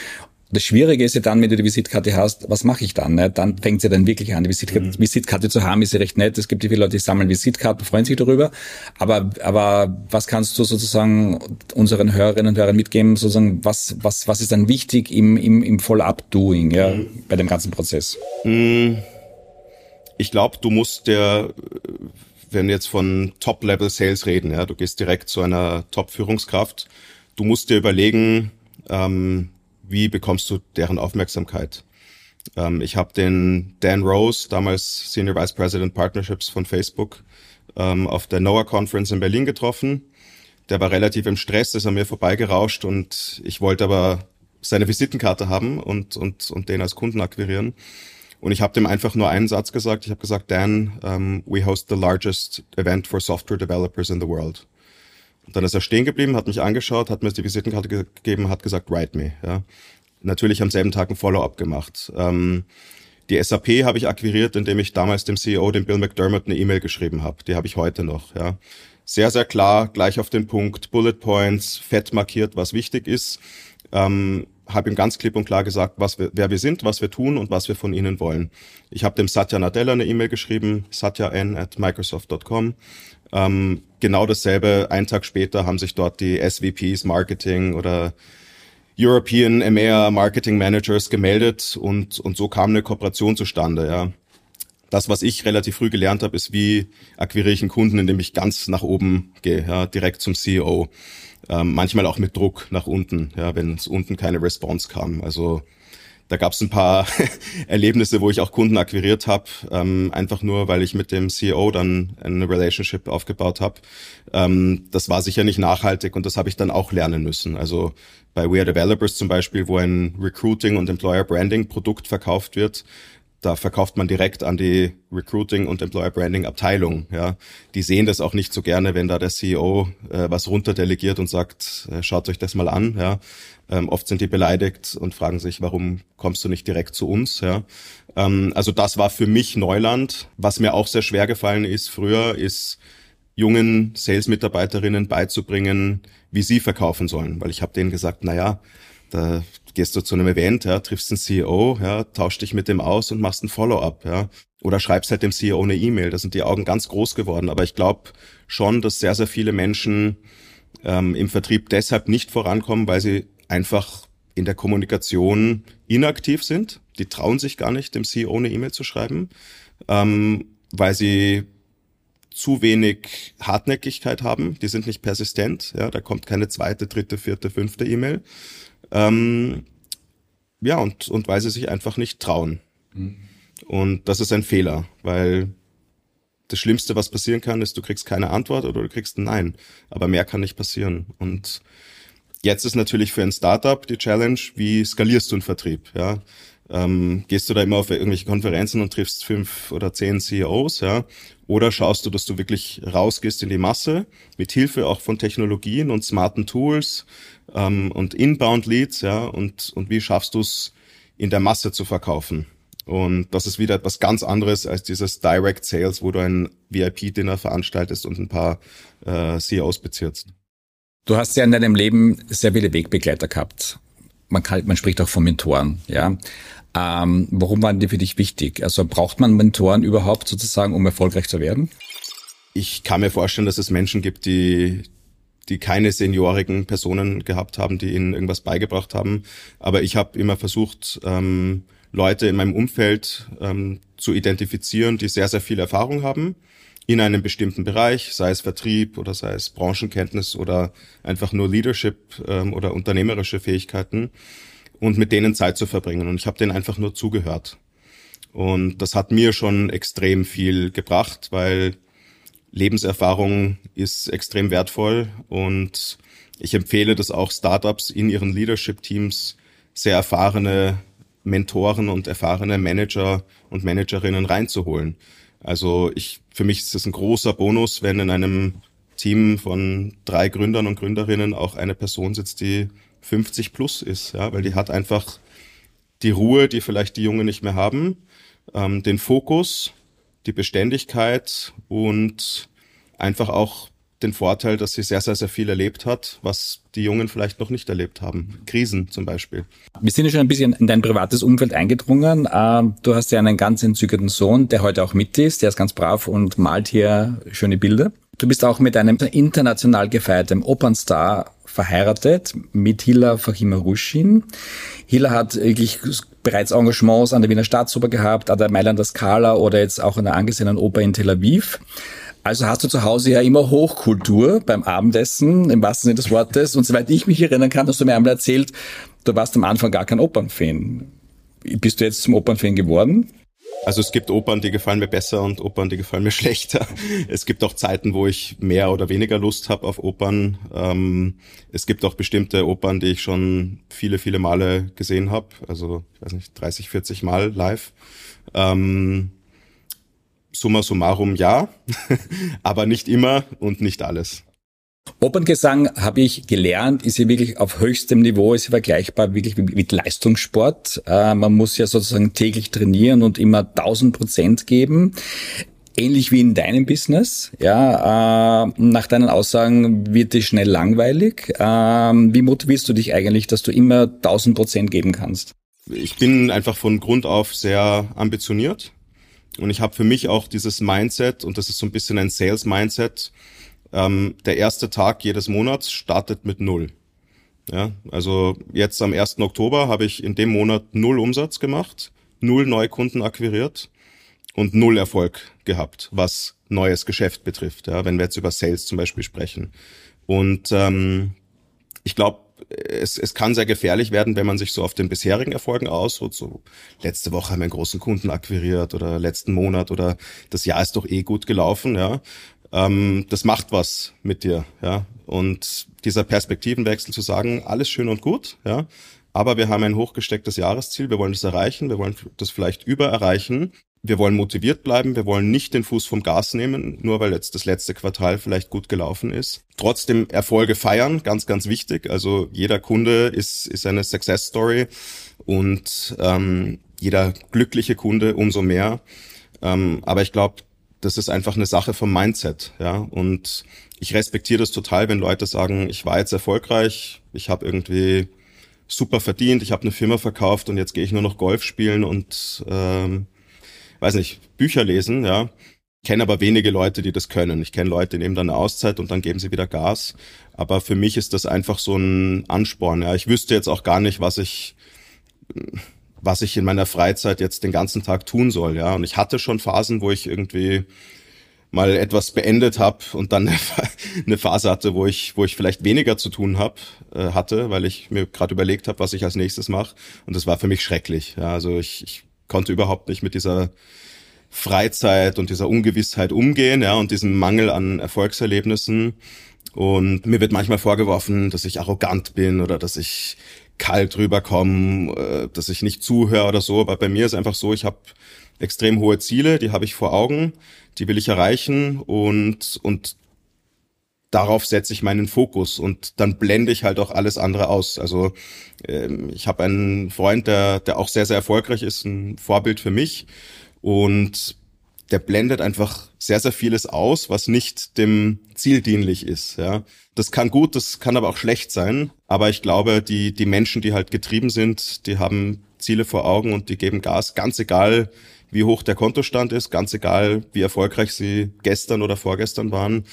Das Schwierige ist ja dann, wenn du die Visitkarte hast, was mache ich dann? Ne? Dann fängt sie ja dann wirklich an. Die Visitkarte, mhm. Visitkarte zu haben, ist ja recht nett. Es gibt ja viele Leute, die sammeln Visitkarten, freuen sich darüber. Aber, aber was kannst du sozusagen unseren Hörerinnen und Hörern mitgeben, sozusagen, was, was, was ist dann wichtig im, im, im Follow-up-Doing, ja, mhm. bei dem ganzen Prozess?
Mhm. Ich glaube, du musst der, wenn wir jetzt von Top-Level-Sales reden, ja, du gehst direkt zu einer Top-Führungskraft, du musst dir überlegen, ähm, wie bekommst du deren Aufmerksamkeit? Ähm, ich habe den Dan Rose, damals Senior Vice President Partnerships von Facebook, ähm, auf der NOAA Conference in Berlin getroffen. Der war relativ im Stress, ist an mir vorbeigerauscht und ich wollte aber seine Visitenkarte haben und, und, und den als Kunden akquirieren. Und ich habe dem einfach nur einen Satz gesagt. Ich habe gesagt, Dan, um, we host the largest event for software developers in the world. Und dann ist er stehen geblieben, hat mich angeschaut, hat mir die Visitenkarte gegeben, hat gesagt, write me. Ja. Natürlich am selben Tag ein Follow-up gemacht. Ähm, die SAP habe ich akquiriert, indem ich damals dem CEO, dem Bill McDermott, eine E-Mail geschrieben habe. Die habe ich heute noch. Ja. Sehr, sehr klar, gleich auf den Punkt, Bullet Points, fett markiert, was wichtig ist. Ähm, habe ihm ganz klipp und klar gesagt, was wir, wer wir sind, was wir tun und was wir von ihnen wollen. Ich habe dem Satya Nadella eine E-Mail geschrieben, satyan at microsoft.com ähm, genau dasselbe, einen Tag später haben sich dort die SVPs Marketing oder European EMEA Marketing Managers gemeldet und, und so kam eine Kooperation zustande, ja. Das, was ich relativ früh gelernt habe, ist, wie akquiriere ich einen Kunden, indem ich ganz nach oben gehe, ja, direkt zum CEO. Ähm, manchmal auch mit Druck nach unten, ja, wenn es unten keine Response kam. Also da gab es ein paar Erlebnisse, wo ich auch Kunden akquiriert habe, ähm, einfach nur, weil ich mit dem CEO dann eine Relationship aufgebaut habe. Ähm, das war sicher nicht nachhaltig und das habe ich dann auch lernen müssen. Also bei We Are Developers zum Beispiel, wo ein Recruiting und Employer Branding Produkt verkauft wird, da verkauft man direkt an die Recruiting und Employer Branding Abteilung. Ja, die sehen das auch nicht so gerne, wenn da der CEO äh, was runterdelegiert und sagt, äh, schaut euch das mal an. Ja, ähm, oft sind die beleidigt und fragen sich, warum kommst du nicht direkt zu uns? Ja, ähm, also das war für mich Neuland. Was mir auch sehr schwer gefallen ist früher, ist jungen Sales-Mitarbeiterinnen beizubringen, wie sie verkaufen sollen, weil ich habe denen gesagt, na ja, da gehst du zu einem Event, ja, triffst einen CEO, ja, tausch dich mit dem aus und machst ein Follow-up, ja. Oder schreibst halt dem CEO eine E-Mail. Da sind die Augen ganz groß geworden. Aber ich glaube schon, dass sehr, sehr viele Menschen ähm, im Vertrieb deshalb nicht vorankommen, weil sie einfach in der Kommunikation inaktiv sind. Die trauen sich gar nicht, dem CEO eine E-Mail zu schreiben, ähm, weil sie zu wenig Hartnäckigkeit haben. Die sind nicht persistent. Ja, da kommt keine zweite, dritte, vierte, fünfte E-Mail. Ähm, ja, und, und weil sie sich einfach nicht trauen. Mhm. Und das ist ein Fehler, weil das Schlimmste, was passieren kann, ist, du kriegst keine Antwort oder du kriegst ein Nein. Aber mehr kann nicht passieren. Und jetzt ist natürlich für ein Startup die Challenge, wie skalierst du einen Vertrieb? Ja? Ähm, gehst du da immer auf irgendwelche Konferenzen und triffst fünf oder zehn CEOs, ja? Oder schaust du, dass du wirklich rausgehst in die Masse, mit Hilfe auch von Technologien und smarten Tools ähm, und Inbound Leads, ja, und, und wie schaffst du es in der Masse zu verkaufen? Und das ist wieder etwas ganz anderes als dieses Direct Sales, wo du ein VIP-Dinner veranstaltest und ein paar äh, CEOs bezirzt.
Du hast ja in deinem Leben sehr viele Wegbegleiter gehabt. Man, kann, man spricht auch von Mentoren, ja. Ähm, warum waren die für dich wichtig? Also braucht man Mentoren überhaupt sozusagen, um erfolgreich zu werden?
Ich kann mir vorstellen, dass es Menschen gibt, die, die keine seniorigen Personen gehabt haben, die ihnen irgendwas beigebracht haben. Aber ich habe immer versucht, ähm, Leute in meinem Umfeld ähm, zu identifizieren, die sehr, sehr viel Erfahrung haben in einem bestimmten Bereich, sei es Vertrieb oder sei es Branchenkenntnis oder einfach nur Leadership ähm, oder unternehmerische Fähigkeiten und mit denen Zeit zu verbringen. Und ich habe denen einfach nur zugehört. Und das hat mir schon extrem viel gebracht, weil Lebenserfahrung ist extrem wertvoll und ich empfehle das auch Startups in ihren Leadership-Teams sehr erfahrene Mentoren und erfahrene Manager und Managerinnen reinzuholen. Also ich, für mich ist es ein großer Bonus, wenn in einem Team von drei Gründern und Gründerinnen auch eine Person sitzt, die 50 plus ist, ja, weil die hat einfach die Ruhe, die vielleicht die Jungen nicht mehr haben, ähm, den Fokus, die Beständigkeit und einfach auch den Vorteil, dass sie sehr, sehr, sehr viel erlebt hat, was die Jungen vielleicht noch nicht erlebt haben. Krisen zum Beispiel.
Wir sind ja schon ein bisschen in dein privates Umfeld eingedrungen. Ähm, du hast ja einen ganz entzückenden Sohn, der heute auch mit ist. Der ist ganz brav und malt hier schöne Bilder. Du bist auch mit einem international gefeierten Opernstar verheiratet, mit Hila Fahima-Ruschin. Hila hat wirklich bereits Engagements an der Wiener Staatsoper gehabt, an der Mailander Scala oder jetzt auch an der angesehenen Oper in Tel Aviv. Also hast du zu Hause ja immer Hochkultur beim Abendessen, im wahrsten Sinne des Wortes. Und soweit ich mich erinnern kann, hast du mir einmal erzählt, du warst am Anfang gar kein Opernfan. Bist du jetzt zum Opernfan geworden?
Also es gibt Opern, die gefallen mir besser und Opern, die gefallen mir schlechter. Es gibt auch Zeiten, wo ich mehr oder weniger Lust habe auf Opern. Ähm, es gibt auch bestimmte Opern, die ich schon viele, viele Male gesehen habe. Also, ich weiß nicht, 30, 40 Mal live. Ähm, summa summarum ja, aber nicht immer und nicht alles.
Operngesang habe ich gelernt, ist ja wirklich auf höchstem Niveau, ist ja vergleichbar wirklich mit Leistungssport. Äh, man muss ja sozusagen täglich trainieren und immer 1000 Prozent geben. Ähnlich wie in deinem Business, ja. Äh, nach deinen Aussagen wird es schnell langweilig. Äh, wie motivierst du dich eigentlich, dass du immer 1000 Prozent geben kannst?
Ich bin einfach von Grund auf sehr ambitioniert und ich habe für mich auch dieses Mindset, und das ist so ein bisschen ein Sales-Mindset, ähm, der erste Tag jedes Monats startet mit null. Ja, also jetzt am 1. Oktober habe ich in dem Monat null Umsatz gemacht, null Neukunden akquiriert und null Erfolg gehabt, was neues Geschäft betrifft, ja, wenn wir jetzt über Sales zum Beispiel sprechen. Und ähm, ich glaube, es, es kann sehr gefährlich werden, wenn man sich so auf den bisherigen Erfolgen ausruht. So letzte Woche haben wir einen großen Kunden akquiriert oder letzten Monat oder das Jahr ist doch eh gut gelaufen, ja. Ähm, das macht was mit dir, ja. Und dieser Perspektivenwechsel zu sagen, alles schön und gut, ja. Aber wir haben ein hochgestecktes Jahresziel, wir wollen das erreichen, wir wollen das vielleicht übererreichen wir wollen motiviert bleiben, wir wollen nicht den Fuß vom Gas nehmen, nur weil jetzt das letzte Quartal vielleicht gut gelaufen ist. Trotzdem Erfolge feiern, ganz, ganz wichtig. Also jeder Kunde ist, ist eine Success Story und ähm, jeder glückliche Kunde umso mehr. Ähm, aber ich glaube, das ist einfach eine Sache vom Mindset, ja. Und ich respektiere das total, wenn Leute sagen, ich war jetzt erfolgreich, ich habe irgendwie super verdient, ich habe eine Firma verkauft und jetzt gehe ich nur noch Golf spielen und ähm, weiß nicht, Bücher lesen, ja. Ich kenne aber wenige Leute, die das können. Ich kenne Leute, die nehmen dann eine Auszeit und dann geben sie wieder Gas. Aber für mich ist das einfach so ein Ansporn. Ja, ich wüsste jetzt auch gar nicht, was ich, was ich in meiner Freizeit jetzt den ganzen Tag tun soll. Ja, und ich hatte schon Phasen, wo ich irgendwie mal etwas beendet habe und dann eine Phase hatte, wo ich, wo ich vielleicht weniger zu tun hab, äh, hatte, weil ich mir gerade überlegt habe, was ich als nächstes mache. Und das war für mich schrecklich. Ja, also ich, ich konnte überhaupt nicht mit dieser Freizeit und dieser Ungewissheit umgehen, ja, und diesem Mangel an Erfolgserlebnissen. Und mir wird manchmal vorgeworfen, dass ich arrogant bin oder dass ich kalt rüberkomme, äh, dass ich nicht zuhöre oder so. Aber bei mir ist einfach so, ich habe extrem hohe Ziele, die habe ich vor Augen, die will ich erreichen und, und darauf setze ich meinen Fokus und dann blende ich halt auch alles andere aus. Also ähm, ich habe einen Freund, der, der auch sehr, sehr erfolgreich ist, ein Vorbild für mich und der blendet einfach sehr, sehr vieles aus, was nicht dem Ziel dienlich ist. Ja, das kann gut, das kann aber auch schlecht sein. Aber ich glaube, die die Menschen, die halt getrieben sind, die haben Ziele vor Augen und die geben Gas, ganz egal, wie hoch der Kontostand ist, ganz egal, wie erfolgreich sie gestern oder vorgestern waren.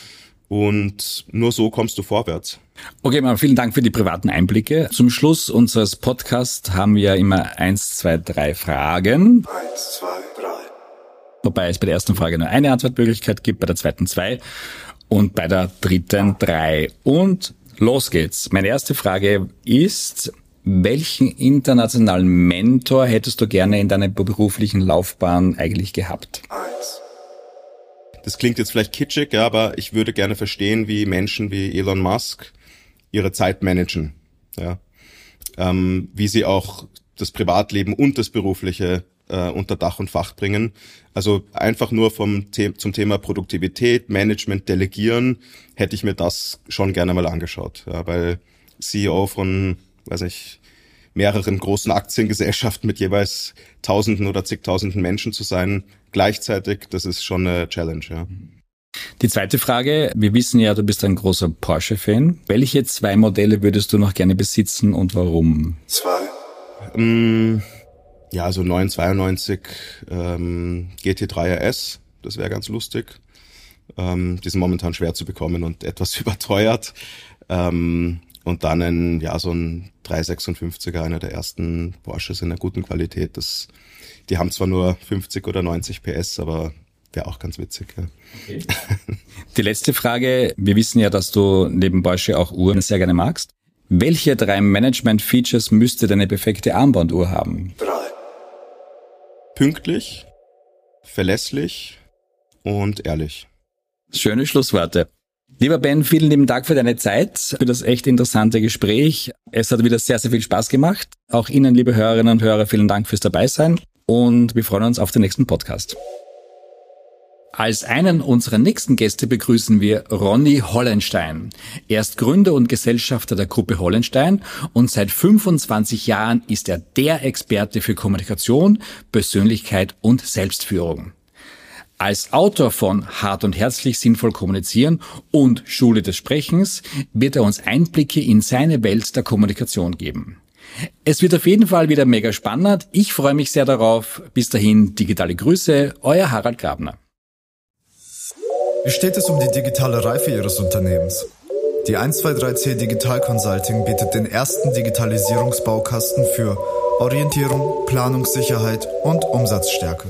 Und nur so kommst du vorwärts.
Okay, mal vielen Dank für die privaten Einblicke. Zum Schluss unseres Podcasts haben wir immer eins, zwei, drei Fragen. Eins, zwei, drei. Wobei es bei der ersten Frage nur eine Antwortmöglichkeit gibt, bei der zweiten zwei und bei der dritten drei. Und los geht's. Meine erste Frage ist, welchen internationalen Mentor hättest du gerne in deiner beruflichen Laufbahn eigentlich gehabt? Eins.
Das klingt jetzt vielleicht kitschig, ja, aber ich würde gerne verstehen, wie Menschen wie Elon Musk ihre Zeit managen. Ja. Ähm, wie sie auch das Privatleben und das Berufliche äh, unter Dach und Fach bringen. Also einfach nur vom The zum Thema Produktivität, Management, Delegieren hätte ich mir das schon gerne mal angeschaut, ja, weil CEO von, weiß ich, mehreren großen Aktiengesellschaften mit jeweils Tausenden oder zigtausenden Menschen zu sein, gleichzeitig, das ist schon eine Challenge. Ja.
Die zweite Frage, wir wissen ja, du bist ein großer Porsche-Fan. Welche zwei Modelle würdest du noch gerne besitzen und warum?
Zwei.
Mm, ja, also 992 ähm, GT3 RS, das wäre ganz lustig. Ähm, die sind momentan schwer zu bekommen und etwas überteuert. Ähm, und dann ein, ja, so ein 356er, einer der ersten Porsches in einer guten Qualität. Das, die haben zwar nur 50 oder 90 PS, aber wäre auch ganz witzig. Ja. Okay.
Die letzte Frage. Wir wissen ja, dass du neben Porsche auch Uhren sehr gerne magst. Welche drei Management-Features müsste deine perfekte Armbanduhr haben?
Drei.
Pünktlich, verlässlich und ehrlich.
Schöne Schlussworte. Lieber Ben, vielen lieben Dank für deine Zeit, für das echt interessante Gespräch. Es hat wieder sehr, sehr viel Spaß gemacht. Auch Ihnen, liebe Hörerinnen und Hörer, vielen Dank fürs Dabeisein und wir freuen uns auf den nächsten Podcast. Als einen unserer nächsten Gäste begrüßen wir Ronny Hollenstein. Er ist Gründer und Gesellschafter der Gruppe Hollenstein und seit 25 Jahren ist er der Experte für Kommunikation, Persönlichkeit und Selbstführung. Als Autor von Hart und Herzlich Sinnvoll Kommunizieren und Schule des Sprechens wird er uns Einblicke in seine Welt der Kommunikation geben. Es wird auf jeden Fall wieder mega spannend. Ich freue mich sehr darauf. Bis dahin digitale Grüße, euer Harald Grabner.
Wie steht es um die digitale Reife Ihres Unternehmens? Die 123C Digital Consulting bietet den ersten Digitalisierungsbaukasten für Orientierung, Planungssicherheit und Umsatzstärke.